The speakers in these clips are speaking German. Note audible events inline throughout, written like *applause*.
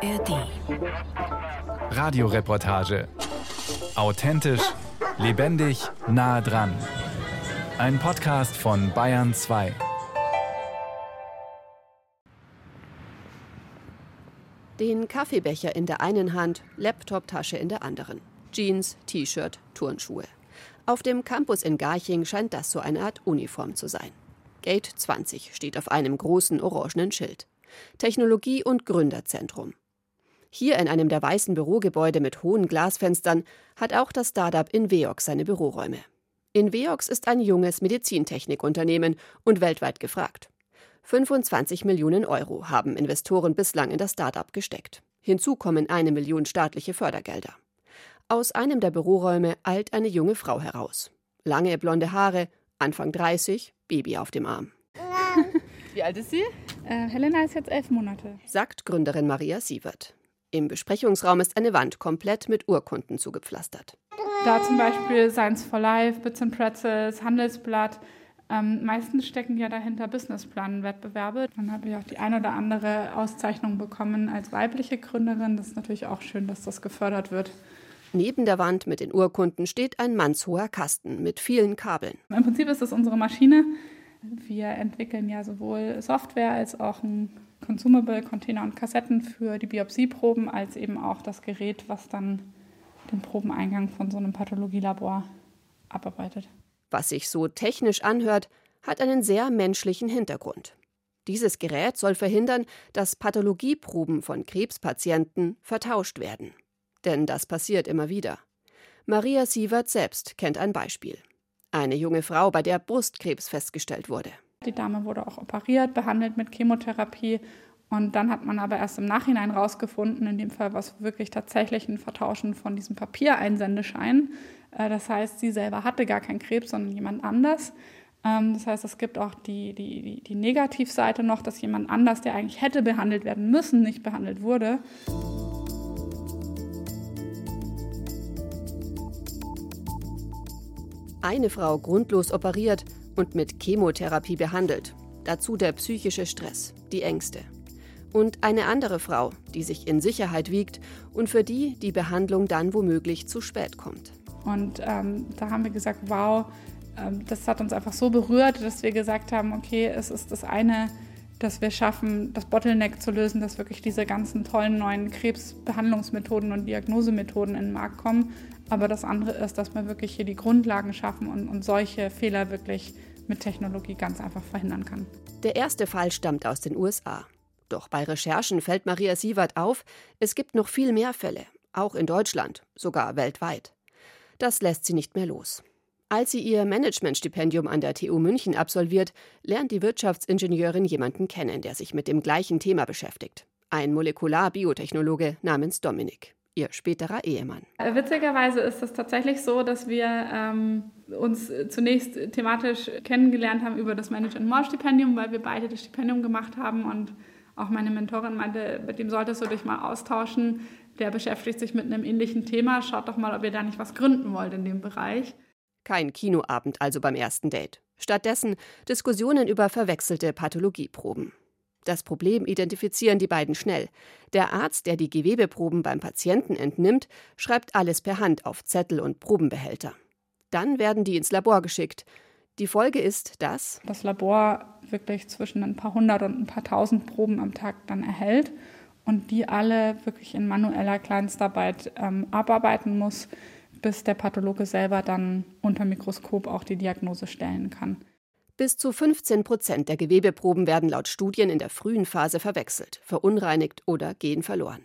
ARD. Radioreportage. Authentisch, lebendig, nah dran. Ein Podcast von Bayern 2. Den Kaffeebecher in der einen Hand, Laptoptasche in der anderen. Jeans, T-Shirt, Turnschuhe. Auf dem Campus in Garching scheint das so eine Art Uniform zu sein. Gate 20 steht auf einem großen orangenen Schild. Technologie- und Gründerzentrum. Hier in einem der weißen Bürogebäude mit hohen Glasfenstern hat auch das Startup Inveox seine Büroräume. Inveox ist ein junges Medizintechnikunternehmen und weltweit gefragt. 25 Millionen Euro haben Investoren bislang in das Startup gesteckt. Hinzu kommen eine Million staatliche Fördergelder. Aus einem der Büroräume eilt eine junge Frau heraus. Lange blonde Haare, Anfang 30, Baby auf dem Arm. Wie alt ist sie? Äh, Helena ist jetzt elf Monate. Sagt Gründerin Maria Sievert. Im Besprechungsraum ist eine Wand komplett mit Urkunden zugepflastert. Da zum Beispiel Science for Life, Bits and Pretzels, Handelsblatt. Ähm, meistens stecken ja dahinter Businessplan-Wettbewerbe. Dann habe ich auch die ein oder andere Auszeichnung bekommen als weibliche Gründerin. Das ist natürlich auch schön, dass das gefördert wird. Neben der Wand mit den Urkunden steht ein mannshoher Kasten mit vielen Kabeln. Im Prinzip ist das unsere Maschine. Wir entwickeln ja sowohl Software als auch ein Consumable, Container und Kassetten für die Biopsieproben, als eben auch das Gerät, was dann den Probeneingang von so einem Pathologielabor abarbeitet. Was sich so technisch anhört, hat einen sehr menschlichen Hintergrund. Dieses Gerät soll verhindern, dass Pathologieproben von Krebspatienten vertauscht werden. Denn das passiert immer wieder. Maria Sievert selbst kennt ein Beispiel. Eine junge Frau, bei der Brustkrebs festgestellt wurde. Die Dame wurde auch operiert, behandelt mit Chemotherapie. Und dann hat man aber erst im Nachhinein rausgefunden, in dem Fall war es wirklich tatsächlich ein Vertauschen von diesem Papiereinsendeschein. Äh, das heißt, sie selber hatte gar keinen Krebs, sondern jemand anders. Ähm, das heißt, es gibt auch die, die, die Negativseite noch, dass jemand anders, der eigentlich hätte behandelt werden müssen, nicht behandelt wurde. Eine Frau grundlos operiert und mit Chemotherapie behandelt. Dazu der psychische Stress, die Ängste. Und eine andere Frau, die sich in Sicherheit wiegt und für die die Behandlung dann womöglich zu spät kommt. Und ähm, da haben wir gesagt, wow, ähm, das hat uns einfach so berührt, dass wir gesagt haben, okay, es ist das eine, dass wir schaffen, das Bottleneck zu lösen, dass wirklich diese ganzen tollen neuen Krebsbehandlungsmethoden und Diagnosemethoden in den Markt kommen. Aber das andere ist, dass wir wirklich hier die Grundlagen schaffen und, und solche Fehler wirklich mit Technologie ganz einfach verhindern kann. Der erste Fall stammt aus den USA. Doch bei Recherchen fällt Maria Sievert auf, es gibt noch viel mehr Fälle, auch in Deutschland, sogar weltweit. Das lässt sie nicht mehr los. Als sie ihr Managementstipendium an der TU München absolviert, lernt die Wirtschaftsingenieurin jemanden kennen, der sich mit dem gleichen Thema beschäftigt. Ein Molekularbiotechnologe namens Dominik ihr späterer Ehemann. Witzigerweise ist es tatsächlich so, dass wir ähm, uns zunächst thematisch kennengelernt haben über das Manage More Stipendium, weil wir beide das Stipendium gemacht haben und auch meine Mentorin meinte, mit dem solltest du dich mal austauschen. Der beschäftigt sich mit einem ähnlichen Thema. Schaut doch mal, ob ihr da nicht was gründen wollt in dem Bereich. Kein Kinoabend also beim ersten Date. Stattdessen Diskussionen über verwechselte Pathologieproben. Das Problem identifizieren die beiden schnell. Der Arzt, der die Gewebeproben beim Patienten entnimmt, schreibt alles per Hand auf Zettel und Probenbehälter. Dann werden die ins Labor geschickt. Die Folge ist, dass das Labor wirklich zwischen ein paar hundert und ein paar tausend Proben am Tag dann erhält und die alle wirklich in manueller Kleinstarbeit ähm, abarbeiten muss, bis der Pathologe selber dann unter Mikroskop auch die Diagnose stellen kann. Bis zu 15 Prozent der Gewebeproben werden laut Studien in der frühen Phase verwechselt, verunreinigt oder gehen verloren.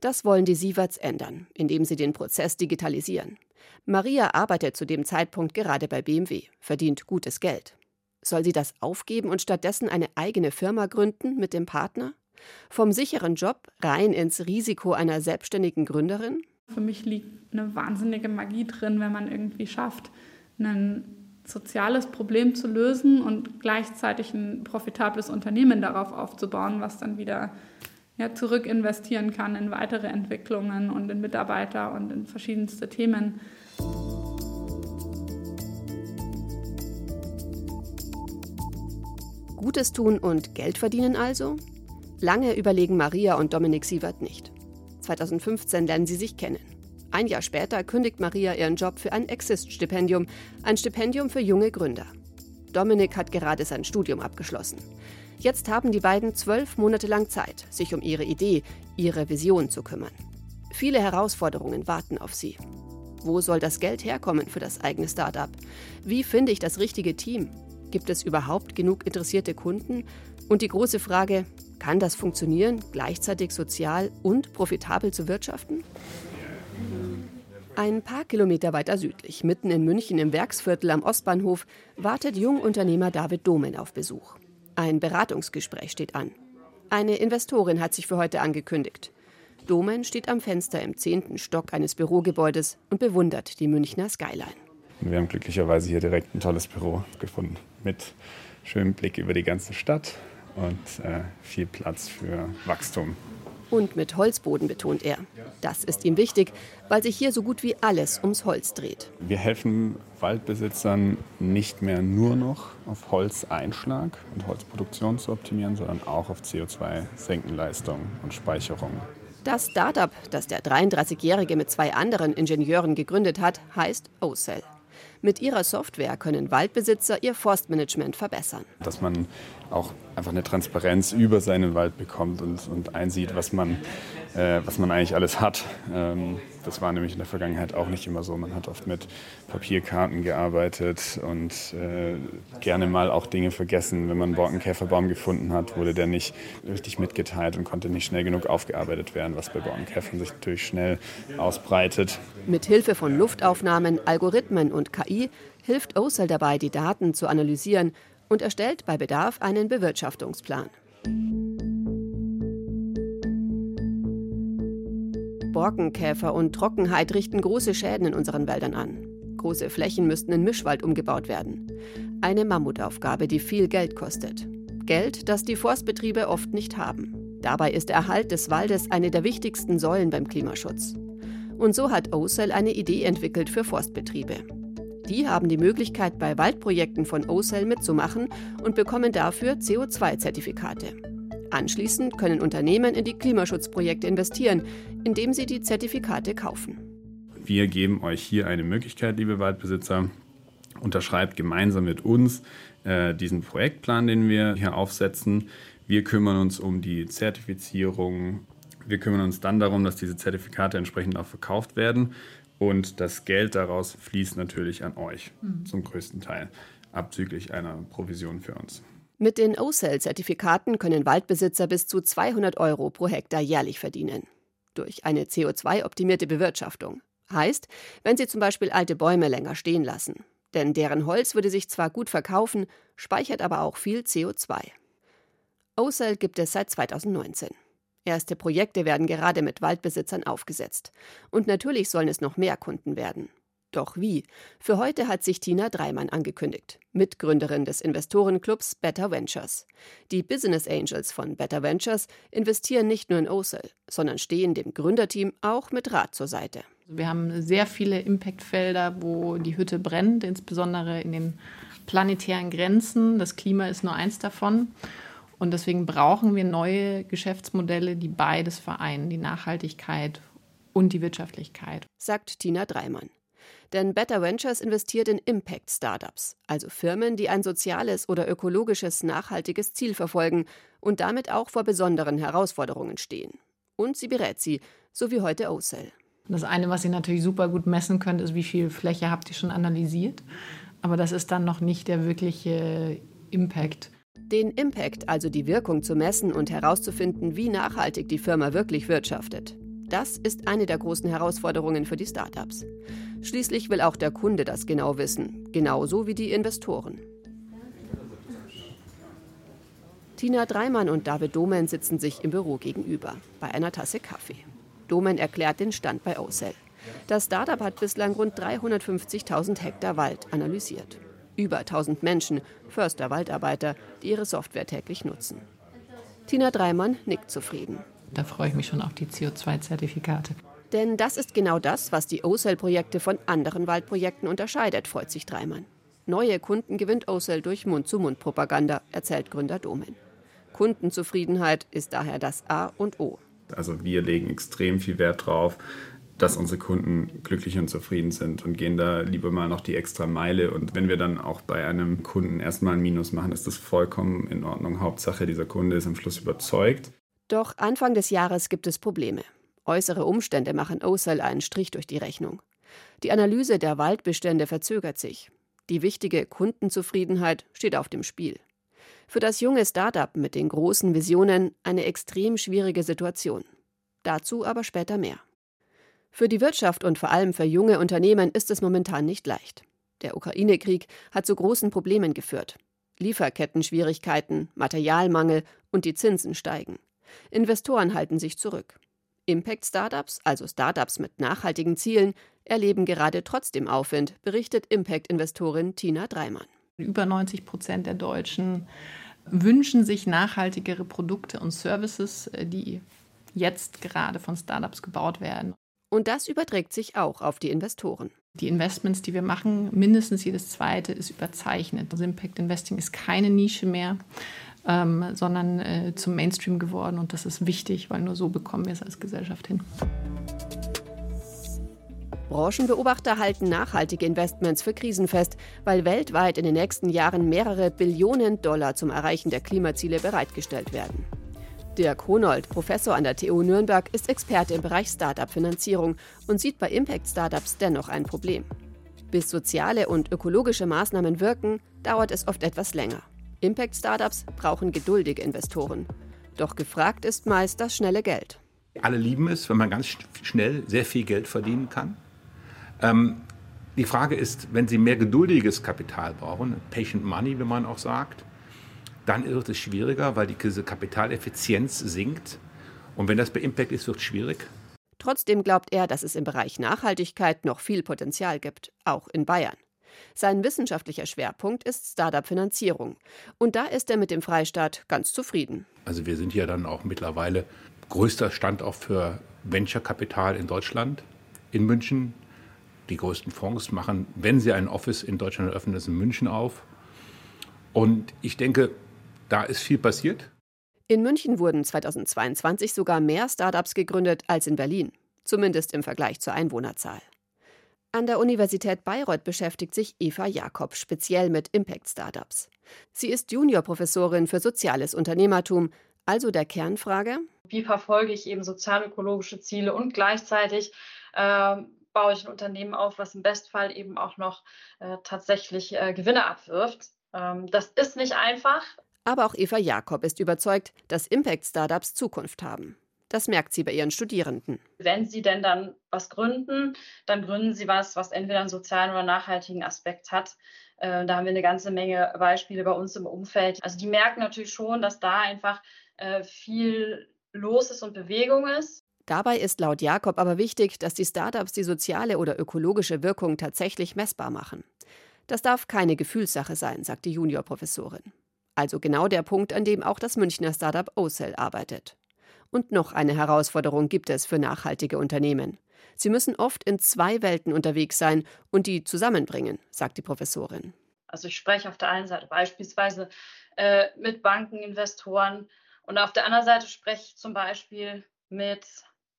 Das wollen die Sieverts ändern, indem sie den Prozess digitalisieren. Maria arbeitet zu dem Zeitpunkt gerade bei BMW, verdient gutes Geld. Soll sie das aufgeben und stattdessen eine eigene Firma gründen mit dem Partner? Vom sicheren Job rein ins Risiko einer selbstständigen Gründerin? Für mich liegt eine wahnsinnige Magie drin, wenn man irgendwie schafft, einen soziales Problem zu lösen und gleichzeitig ein profitables Unternehmen darauf aufzubauen, was dann wieder ja, zurück investieren kann in weitere Entwicklungen und in Mitarbeiter und in verschiedenste Themen. Gutes tun und Geld verdienen also? Lange überlegen Maria und Dominik Sievert nicht. 2015 lernen sie sich kennen. Ein Jahr später kündigt Maria ihren Job für ein Exist-Stipendium, ein Stipendium für junge Gründer. Dominik hat gerade sein Studium abgeschlossen. Jetzt haben die beiden zwölf Monate lang Zeit, sich um ihre Idee, ihre Vision zu kümmern. Viele Herausforderungen warten auf sie. Wo soll das Geld herkommen für das eigene Startup? Wie finde ich das richtige Team? Gibt es überhaupt genug interessierte Kunden? Und die große Frage, kann das funktionieren, gleichzeitig sozial und profitabel zu wirtschaften? Ein paar Kilometer weiter südlich, mitten in München im Werksviertel am Ostbahnhof, wartet Jungunternehmer David Domen auf Besuch. Ein Beratungsgespräch steht an. Eine Investorin hat sich für heute angekündigt. Domen steht am Fenster im zehnten Stock eines Bürogebäudes und bewundert die Münchner Skyline. Wir haben glücklicherweise hier direkt ein tolles Büro gefunden mit schönem Blick über die ganze Stadt und äh, viel Platz für Wachstum. Und mit Holzboden betont er. Das ist ihm wichtig, weil sich hier so gut wie alles ums Holz dreht. Wir helfen Waldbesitzern nicht mehr nur noch auf Holzeinschlag und Holzproduktion zu optimieren, sondern auch auf CO2-Senkenleistung und Speicherung. Das Startup, das der 33-Jährige mit zwei anderen Ingenieuren gegründet hat, heißt OCell. Mit ihrer Software können Waldbesitzer ihr Forstmanagement verbessern. Dass man auch einfach eine Transparenz über seinen Wald bekommt und, und einsieht, was man, äh, was man eigentlich alles hat. Ähm, das war nämlich in der Vergangenheit auch nicht immer so. Man hat oft mit Papierkarten gearbeitet und äh, gerne mal auch Dinge vergessen. Wenn man einen Borkenkäferbaum gefunden hat, wurde der nicht richtig mitgeteilt und konnte nicht schnell genug aufgearbeitet werden, was bei Borkenkäfern sich natürlich schnell ausbreitet. Mit Hilfe von Luftaufnahmen, Algorithmen und KI hilft OCEL dabei, die Daten zu analysieren und erstellt bei Bedarf einen Bewirtschaftungsplan. Borkenkäfer und Trockenheit richten große Schäden in unseren Wäldern an. Große Flächen müssten in Mischwald umgebaut werden. Eine Mammutaufgabe, die viel Geld kostet. Geld, das die Forstbetriebe oft nicht haben. Dabei ist der Erhalt des Waldes eine der wichtigsten Säulen beim Klimaschutz. Und so hat OCEL eine Idee entwickelt für Forstbetriebe. Die haben die Möglichkeit, bei Waldprojekten von OCEL mitzumachen und bekommen dafür CO2-Zertifikate. Anschließend können Unternehmen in die Klimaschutzprojekte investieren, indem sie die Zertifikate kaufen. Wir geben euch hier eine Möglichkeit, liebe Waldbesitzer. Unterschreibt gemeinsam mit uns äh, diesen Projektplan, den wir hier aufsetzen. Wir kümmern uns um die Zertifizierung. Wir kümmern uns dann darum, dass diese Zertifikate entsprechend auch verkauft werden. Und das Geld daraus fließt natürlich an euch mhm. zum größten Teil, abzüglich einer Provision für uns. Mit den O-Cell-Zertifikaten können Waldbesitzer bis zu 200 Euro pro Hektar jährlich verdienen. Durch eine CO2-optimierte Bewirtschaftung. Heißt, wenn sie zum Beispiel alte Bäume länger stehen lassen. Denn deren Holz würde sich zwar gut verkaufen, speichert aber auch viel CO2. O-Cell gibt es seit 2019. Erste Projekte werden gerade mit Waldbesitzern aufgesetzt. Und natürlich sollen es noch mehr Kunden werden. Doch wie? Für heute hat sich Tina Dreimann angekündigt, Mitgründerin des Investorenclubs Better Ventures. Die Business Angels von Better Ventures investieren nicht nur in OCEL, sondern stehen dem Gründerteam auch mit Rat zur Seite. Wir haben sehr viele Impactfelder, wo die Hütte brennt, insbesondere in den planetären Grenzen. Das Klima ist nur eins davon. Und deswegen brauchen wir neue Geschäftsmodelle, die beides vereinen, die Nachhaltigkeit und die Wirtschaftlichkeit. Sagt Tina Dreimann. Denn Better Ventures investiert in Impact-Startups, also Firmen, die ein soziales oder ökologisches nachhaltiges Ziel verfolgen und damit auch vor besonderen Herausforderungen stehen. Und sie berät sie, so wie heute OCEL. Das eine, was ihr natürlich super gut messen könnt, ist, wie viel Fläche habt ihr schon analysiert. Aber das ist dann noch nicht der wirkliche Impact. Den Impact, also die Wirkung zu messen und herauszufinden, wie nachhaltig die Firma wirklich wirtschaftet. Das ist eine der großen Herausforderungen für die Startups. Schließlich will auch der Kunde das genau wissen, genauso wie die Investoren. Tina Dreimann und David Domen sitzen sich im Büro gegenüber, bei einer Tasse Kaffee. Domen erklärt den Stand bei Ocell. Das Startup hat bislang rund 350.000 Hektar Wald analysiert über 1000 Menschen, Förster, Waldarbeiter, die ihre Software täglich nutzen. Tina Dreimann nickt zufrieden. Da freue ich mich schon auf die CO2-Zertifikate. Denn das ist genau das, was die OCEL-Projekte von anderen Waldprojekten unterscheidet, freut sich Dreimann. Neue Kunden gewinnt OCEL durch Mund-zu-Mund-Propaganda, erzählt Gründer Domen. Kundenzufriedenheit ist daher das A und O. Also wir legen extrem viel Wert drauf, dass unsere Kunden glücklich und zufrieden sind und gehen da lieber mal noch die extra Meile. Und wenn wir dann auch bei einem Kunden erstmal ein Minus machen, ist das vollkommen in Ordnung. Hauptsache, dieser Kunde ist am Schluss überzeugt. Doch Anfang des Jahres gibt es Probleme. Äußere Umstände machen OSEL einen Strich durch die Rechnung. Die Analyse der Waldbestände verzögert sich. Die wichtige Kundenzufriedenheit steht auf dem Spiel. Für das junge Start-up mit den großen Visionen eine extrem schwierige Situation. Dazu aber später mehr. Für die Wirtschaft und vor allem für junge Unternehmen ist es momentan nicht leicht. Der Ukraine-Krieg hat zu großen Problemen geführt. Lieferketten-Schwierigkeiten, Materialmangel und die Zinsen steigen. Investoren halten sich zurück. Impact-Startups, also Startups mit nachhaltigen Zielen, erleben gerade trotzdem Aufwind, berichtet Impact-Investorin Tina Dreimann. Über 90 Prozent der Deutschen wünschen sich nachhaltigere Produkte und Services, die jetzt gerade von Startups gebaut werden. Und das überträgt sich auch auf die Investoren. Die Investments, die wir machen, mindestens jedes zweite ist überzeichnet. Also Impact Investing ist keine Nische mehr, ähm, sondern äh, zum Mainstream geworden. Und das ist wichtig, weil nur so bekommen wir es als Gesellschaft hin. Branchenbeobachter halten nachhaltige Investments für krisenfest, weil weltweit in den nächsten Jahren mehrere Billionen Dollar zum Erreichen der Klimaziele bereitgestellt werden. Dirk Honold, Professor an der TU Nürnberg, ist Experte im Bereich Startup-Finanzierung und sieht bei Impact-Startups dennoch ein Problem. Bis soziale und ökologische Maßnahmen wirken, dauert es oft etwas länger. Impact-Startups brauchen geduldige Investoren. Doch gefragt ist meist das schnelle Geld. Alle lieben es, wenn man ganz schnell sehr viel Geld verdienen kann. Ähm, die Frage ist, wenn Sie mehr geduldiges Kapital brauchen, Patient Money, wie man auch sagt, dann wird es schwieriger, weil diese Kapitaleffizienz sinkt. Und wenn das bei Impact ist, wird es schwierig. Trotzdem glaubt er, dass es im Bereich Nachhaltigkeit noch viel Potenzial gibt, auch in Bayern. Sein wissenschaftlicher Schwerpunkt ist Startup-Finanzierung. Und da ist er mit dem Freistaat ganz zufrieden. Also wir sind ja dann auch mittlerweile größter Standort für Venture-Kapital in Deutschland, in München. Die größten Fonds machen, wenn sie ein Office in Deutschland eröffnen, das in München auf. Und ich denke, da ist viel passiert. In München wurden 2022 sogar mehr Startups gegründet als in Berlin, zumindest im Vergleich zur Einwohnerzahl. An der Universität Bayreuth beschäftigt sich Eva Jakob speziell mit Impact-Startups. Sie ist Juniorprofessorin für soziales Unternehmertum, also der Kernfrage: Wie verfolge ich eben sozial-ökologische Ziele und gleichzeitig äh, baue ich ein Unternehmen auf, was im Bestfall eben auch noch äh, tatsächlich äh, Gewinne abwirft? Ähm, das ist nicht einfach. Aber auch Eva Jakob ist überzeugt, dass Impact-Startups Zukunft haben. Das merkt sie bei ihren Studierenden. Wenn sie denn dann was gründen, dann gründen sie was, was entweder einen sozialen oder nachhaltigen Aspekt hat. Äh, da haben wir eine ganze Menge Beispiele bei uns im Umfeld. Also die merken natürlich schon, dass da einfach äh, viel los ist und Bewegung ist. Dabei ist laut Jakob aber wichtig, dass die Startups die soziale oder ökologische Wirkung tatsächlich messbar machen. Das darf keine Gefühlssache sein, sagt die Juniorprofessorin. Also genau der Punkt, an dem auch das Münchner Startup OCell arbeitet. Und noch eine Herausforderung gibt es für nachhaltige Unternehmen. Sie müssen oft in zwei Welten unterwegs sein und die zusammenbringen, sagt die Professorin. Also ich spreche auf der einen Seite beispielsweise äh, mit Banken, Investoren und auf der anderen Seite spreche ich zum Beispiel mit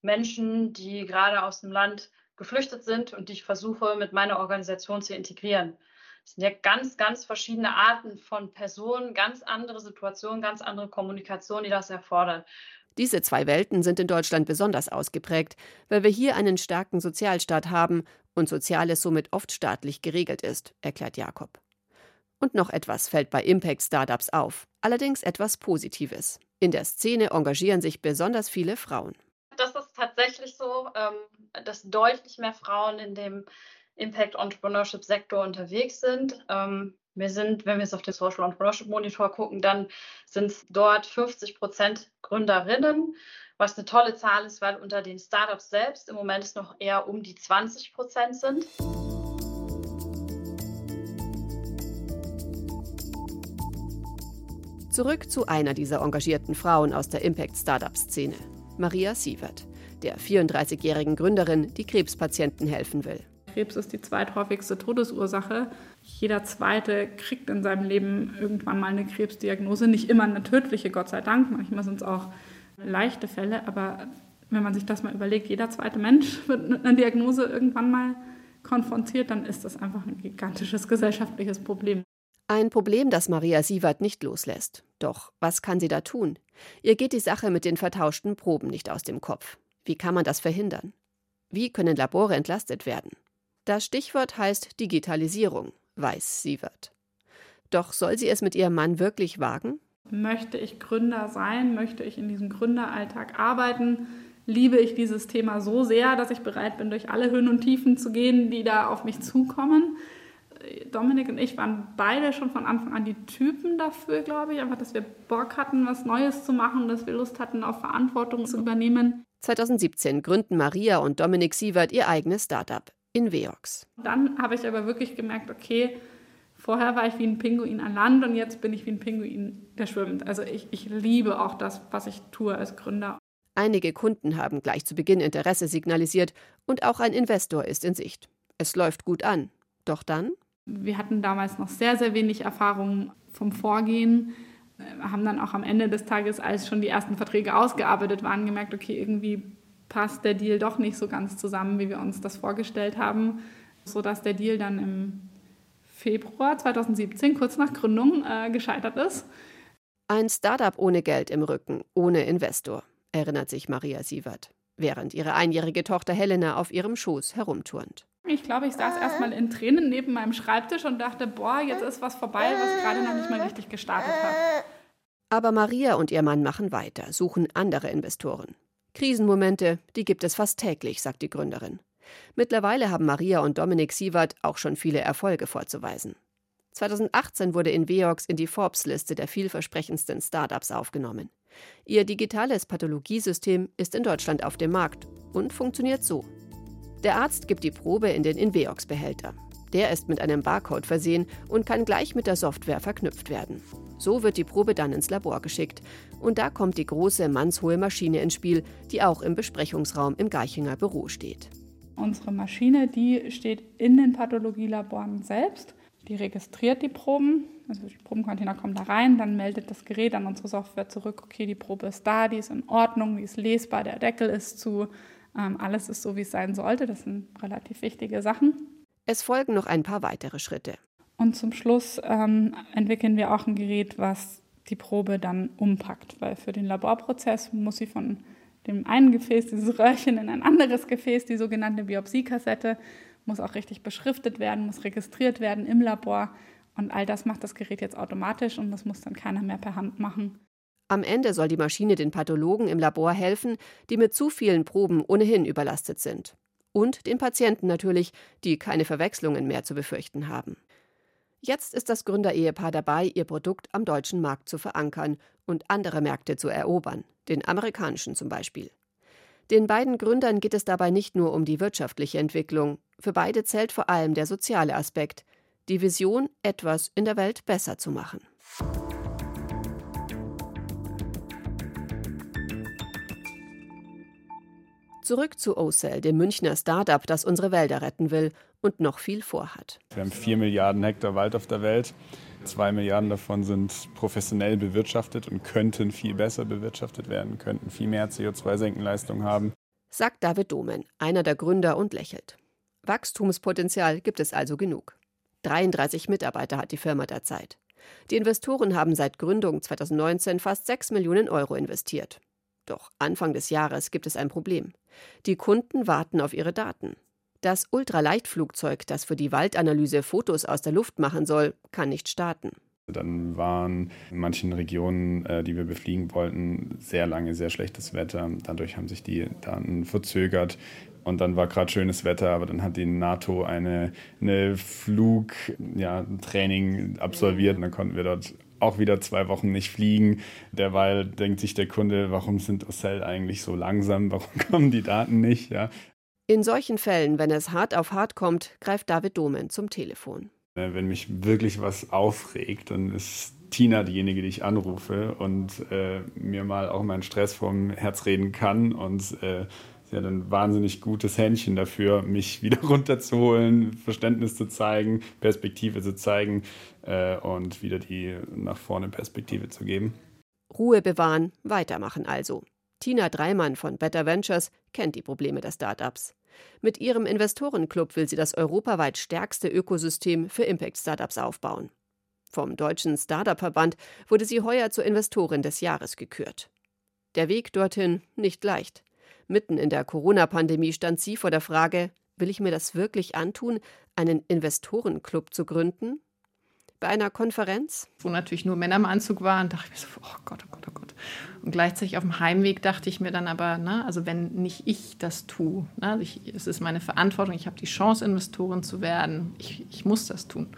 Menschen, die gerade aus dem Land geflüchtet sind und die ich versuche mit meiner Organisation zu integrieren. Es sind ja ganz, ganz verschiedene Arten von Personen, ganz andere Situationen, ganz andere Kommunikation, die das erfordern. Diese zwei Welten sind in Deutschland besonders ausgeprägt, weil wir hier einen starken Sozialstaat haben und Soziales somit oft staatlich geregelt ist, erklärt Jakob. Und noch etwas fällt bei Impact-Startups auf, allerdings etwas Positives. In der Szene engagieren sich besonders viele Frauen. Das ist tatsächlich so, ähm, dass deutlich mehr Frauen in dem Impact Entrepreneurship Sektor unterwegs sind. Ähm, wir sind, wenn wir jetzt auf den Social Entrepreneurship Monitor gucken, dann sind es dort 50 Prozent Gründerinnen, was eine tolle Zahl ist, weil unter den Startups selbst im Moment es noch eher um die 20 Prozent sind. Zurück zu einer dieser engagierten Frauen aus der Impact-Startup-Szene, Maria Sievert, der 34-jährigen Gründerin, die Krebspatienten helfen will Krebs ist die zweithäufigste Todesursache. Jeder Zweite kriegt in seinem Leben irgendwann mal eine Krebsdiagnose. Nicht immer eine tödliche, Gott sei Dank. Manchmal sind es auch leichte Fälle. Aber wenn man sich das mal überlegt, jeder zweite Mensch *laughs* wird mit einer Diagnose irgendwann mal konfrontiert, dann ist das einfach ein gigantisches gesellschaftliches Problem. Ein Problem, das Maria Sievert nicht loslässt. Doch was kann sie da tun? Ihr geht die Sache mit den vertauschten Proben nicht aus dem Kopf. Wie kann man das verhindern? Wie können Labore entlastet werden? Das Stichwort heißt Digitalisierung, weiß Sievert. Doch soll sie es mit ihrem Mann wirklich wagen? Möchte ich Gründer sein? Möchte ich in diesem Gründeralltag arbeiten? Liebe ich dieses Thema so sehr, dass ich bereit bin, durch alle Höhen und Tiefen zu gehen, die da auf mich zukommen? Dominik und ich waren beide schon von Anfang an die Typen dafür, glaube ich. Einfach, dass wir Bock hatten, was Neues zu machen, dass wir Lust hatten, auch Verantwortung zu übernehmen. 2017 gründen Maria und Dominik Sievert ihr eigenes Startup, Inveox. Dann habe ich aber wirklich gemerkt, okay, vorher war ich wie ein Pinguin an Land und jetzt bin ich wie ein Pinguin, der schwimmt. Also ich, ich liebe auch das, was ich tue als Gründer. Einige Kunden haben gleich zu Beginn Interesse signalisiert und auch ein Investor ist in Sicht. Es läuft gut an. Doch dann wir hatten damals noch sehr, sehr wenig Erfahrung vom Vorgehen, äh, haben dann auch am Ende des Tages, als schon die ersten Verträge ausgearbeitet waren, gemerkt, okay, irgendwie passt der Deal doch nicht so ganz zusammen, wie wir uns das vorgestellt haben, sodass der Deal dann im Februar 2017, kurz nach Gründung, äh, gescheitert ist. Ein Startup ohne Geld im Rücken, ohne Investor, erinnert sich Maria Sievert, während ihre einjährige Tochter Helena auf ihrem Schoß herumturnt. Ich glaube, ich saß erstmal in Tränen neben meinem Schreibtisch und dachte, boah, jetzt ist was vorbei, was gerade noch nicht mal richtig gestartet hat. Aber Maria und ihr Mann machen weiter, suchen andere Investoren. Krisenmomente, die gibt es fast täglich, sagt die Gründerin. Mittlerweile haben Maria und Dominik Sievert auch schon viele Erfolge vorzuweisen. 2018 wurde Inveox in die Forbes-Liste der vielversprechendsten Startups aufgenommen. Ihr digitales Pathologiesystem ist in Deutschland auf dem Markt und funktioniert so. Der Arzt gibt die Probe in den Inveox-Behälter. Der ist mit einem Barcode versehen und kann gleich mit der Software verknüpft werden. So wird die Probe dann ins Labor geschickt. Und da kommt die große mannshohe Maschine ins Spiel, die auch im Besprechungsraum im Geichinger Büro steht. Unsere Maschine, die steht in den Pathologielaboren selbst. Die registriert die Proben. Also die Probencontainer kommen da rein, dann meldet das Gerät an unsere Software zurück, okay, die Probe ist da, die ist in Ordnung, die ist lesbar, der Deckel ist zu, ähm, alles ist so, wie es sein sollte. Das sind relativ wichtige Sachen. Es folgen noch ein paar weitere Schritte. Und zum Schluss ähm, entwickeln wir auch ein Gerät, was die Probe dann umpackt, weil für den Laborprozess muss sie von dem einen Gefäß, dieses Röhrchen, in ein anderes Gefäß, die sogenannte Biopsiekassette, muss auch richtig beschriftet werden, muss registriert werden im Labor. Und all das macht das Gerät jetzt automatisch und das muss dann keiner mehr per Hand machen. Am Ende soll die Maschine den Pathologen im Labor helfen, die mit zu vielen Proben ohnehin überlastet sind. Und den Patienten natürlich, die keine Verwechslungen mehr zu befürchten haben. Jetzt ist das Gründerehepaar dabei, ihr Produkt am deutschen Markt zu verankern und andere Märkte zu erobern, den amerikanischen zum Beispiel. Den beiden Gründern geht es dabei nicht nur um die wirtschaftliche Entwicklung, für beide zählt vor allem der soziale Aspekt, die Vision, etwas in der Welt besser zu machen. Zurück zu OCell, dem Münchner Start-up, das unsere Wälder retten will und noch viel vorhat. Wir haben vier Milliarden Hektar Wald auf der Welt. Zwei Milliarden davon sind professionell bewirtschaftet und könnten viel besser bewirtschaftet werden, könnten viel mehr CO2-Senkenleistung haben. Sagt David Domen, einer der Gründer und lächelt. Wachstumspotenzial gibt es also genug. 33 Mitarbeiter hat die Firma derzeit. Die Investoren haben seit Gründung 2019 fast 6 Millionen Euro investiert. Doch Anfang des Jahres gibt es ein Problem. Die Kunden warten auf ihre Daten. Das Ultraleichtflugzeug, das für die Waldanalyse Fotos aus der Luft machen soll, kann nicht starten. Dann waren in manchen Regionen, äh, die wir befliegen wollten, sehr lange sehr schlechtes Wetter. Dadurch haben sich die Daten verzögert. Und dann war gerade schönes Wetter, aber dann hat die NATO eine, eine Flugtraining ja, absolviert und dann konnten wir dort auch wieder zwei Wochen nicht fliegen. Derweil denkt sich der Kunde, warum sind Ocell eigentlich so langsam? Warum *laughs* kommen die Daten nicht? Ja. In solchen Fällen, wenn es hart auf hart kommt, greift David Domen zum Telefon. Wenn mich wirklich was aufregt, dann ist Tina diejenige, die ich anrufe und äh, mir mal auch meinen Stress vom Herz reden kann und äh, sie hat ein wahnsinnig gutes Händchen dafür, mich *laughs* wieder runterzuholen, Verständnis zu zeigen, Perspektive zu zeigen äh, und wieder die nach vorne Perspektive zu geben. Ruhe bewahren, weitermachen also. Tina Dreimann von Better Ventures kennt die Probleme der Startups. Mit ihrem Investorenclub will sie das europaweit stärkste Ökosystem für Impact-Startups aufbauen. Vom Deutschen Startup-Verband wurde sie heuer zur Investorin des Jahres gekürt. Der Weg dorthin nicht leicht. Mitten in der Corona-Pandemie stand sie vor der Frage, will ich mir das wirklich antun, einen Investorenclub zu gründen? Bei einer Konferenz, wo natürlich nur Männer im Anzug waren, dachte ich mir so, oh Gott, oh Gott, oh Gott. Und gleichzeitig auf dem Heimweg dachte ich mir dann aber, ne, also wenn nicht ich das tue, ne, ich, es ist meine Verantwortung, ich habe die Chance, Investorin zu werden, ich, ich muss das tun.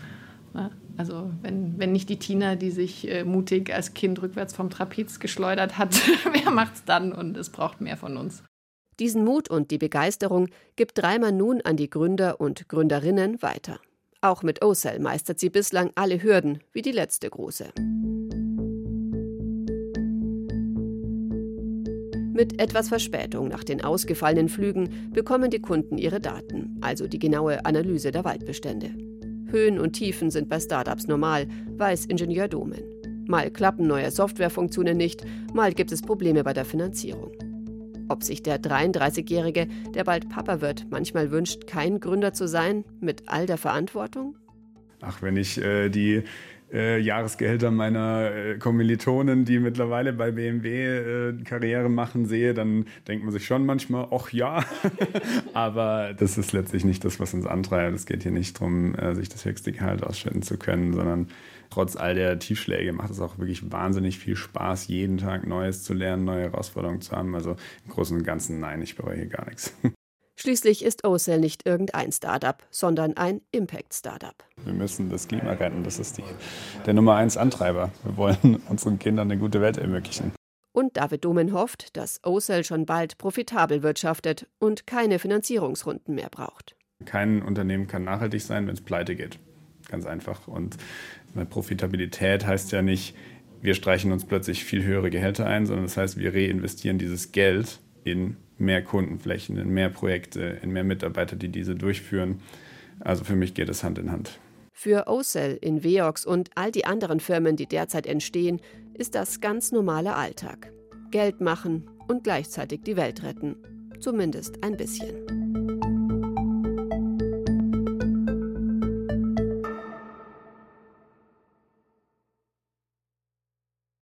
Ne? Also wenn, wenn nicht die Tina, die sich äh, mutig als Kind rückwärts vom Trapez geschleudert hat, *laughs* wer macht's dann? Und es braucht mehr von uns. Diesen Mut und die Begeisterung gibt Dreimer nun an die Gründer und Gründerinnen weiter. Auch mit OCell meistert sie bislang alle Hürden, wie die letzte große. Mit etwas Verspätung nach den ausgefallenen Flügen bekommen die Kunden ihre Daten, also die genaue Analyse der Waldbestände. Höhen und Tiefen sind bei Startups normal, weiß Ingenieur Domen. Mal klappen neue Softwarefunktionen nicht, mal gibt es Probleme bei der Finanzierung. Ob sich der 33-Jährige, der bald Papa wird, manchmal wünscht, kein Gründer zu sein, mit all der Verantwortung? Ach, wenn ich äh, die äh, Jahresgehälter meiner äh, Kommilitonen, die mittlerweile bei BMW äh, Karriere machen, sehe, dann denkt man sich schon manchmal, ach ja. *laughs* Aber das ist letztlich nicht das, was uns antreibt. Es geht hier nicht darum, äh, sich das höchste Gehalt ausschütten zu können, sondern trotz all der Tiefschläge macht es auch wirklich wahnsinnig viel Spaß, jeden Tag Neues zu lernen, neue Herausforderungen zu haben. Also im Großen und Ganzen, nein, ich bereue hier gar nichts. *laughs* Schließlich ist OCell nicht irgendein Startup, sondern ein Impact-Startup. Wir müssen das Klima retten. Das ist die, der Nummer eins Antreiber. Wir wollen *laughs* unseren Kindern eine gute Welt ermöglichen. Und David Domen hofft, dass OCell schon bald profitabel wirtschaftet und keine Finanzierungsrunden mehr braucht. Kein Unternehmen kann nachhaltig sein, wenn es pleite geht. Ganz einfach. Und Profitabilität heißt ja nicht, wir streichen uns plötzlich viel höhere Gehälter ein, sondern das heißt, wir reinvestieren dieses Geld in mehr Kundenflächen, in mehr Projekte, in mehr Mitarbeiter, die diese durchführen. Also für mich geht es Hand in Hand. Für OCell, Inveox und all die anderen Firmen, die derzeit entstehen, ist das ganz normaler Alltag. Geld machen und gleichzeitig die Welt retten. Zumindest ein bisschen.